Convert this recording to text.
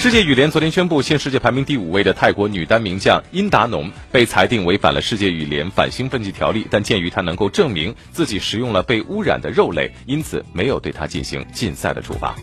世界羽联昨天宣布现世界排名第五位的泰国女单名将殷达农被裁定违反了世界羽联反兴奋剂条例但鉴于她能够证明自己食用了被污染的肉类因此没有对她进行禁赛的处罚。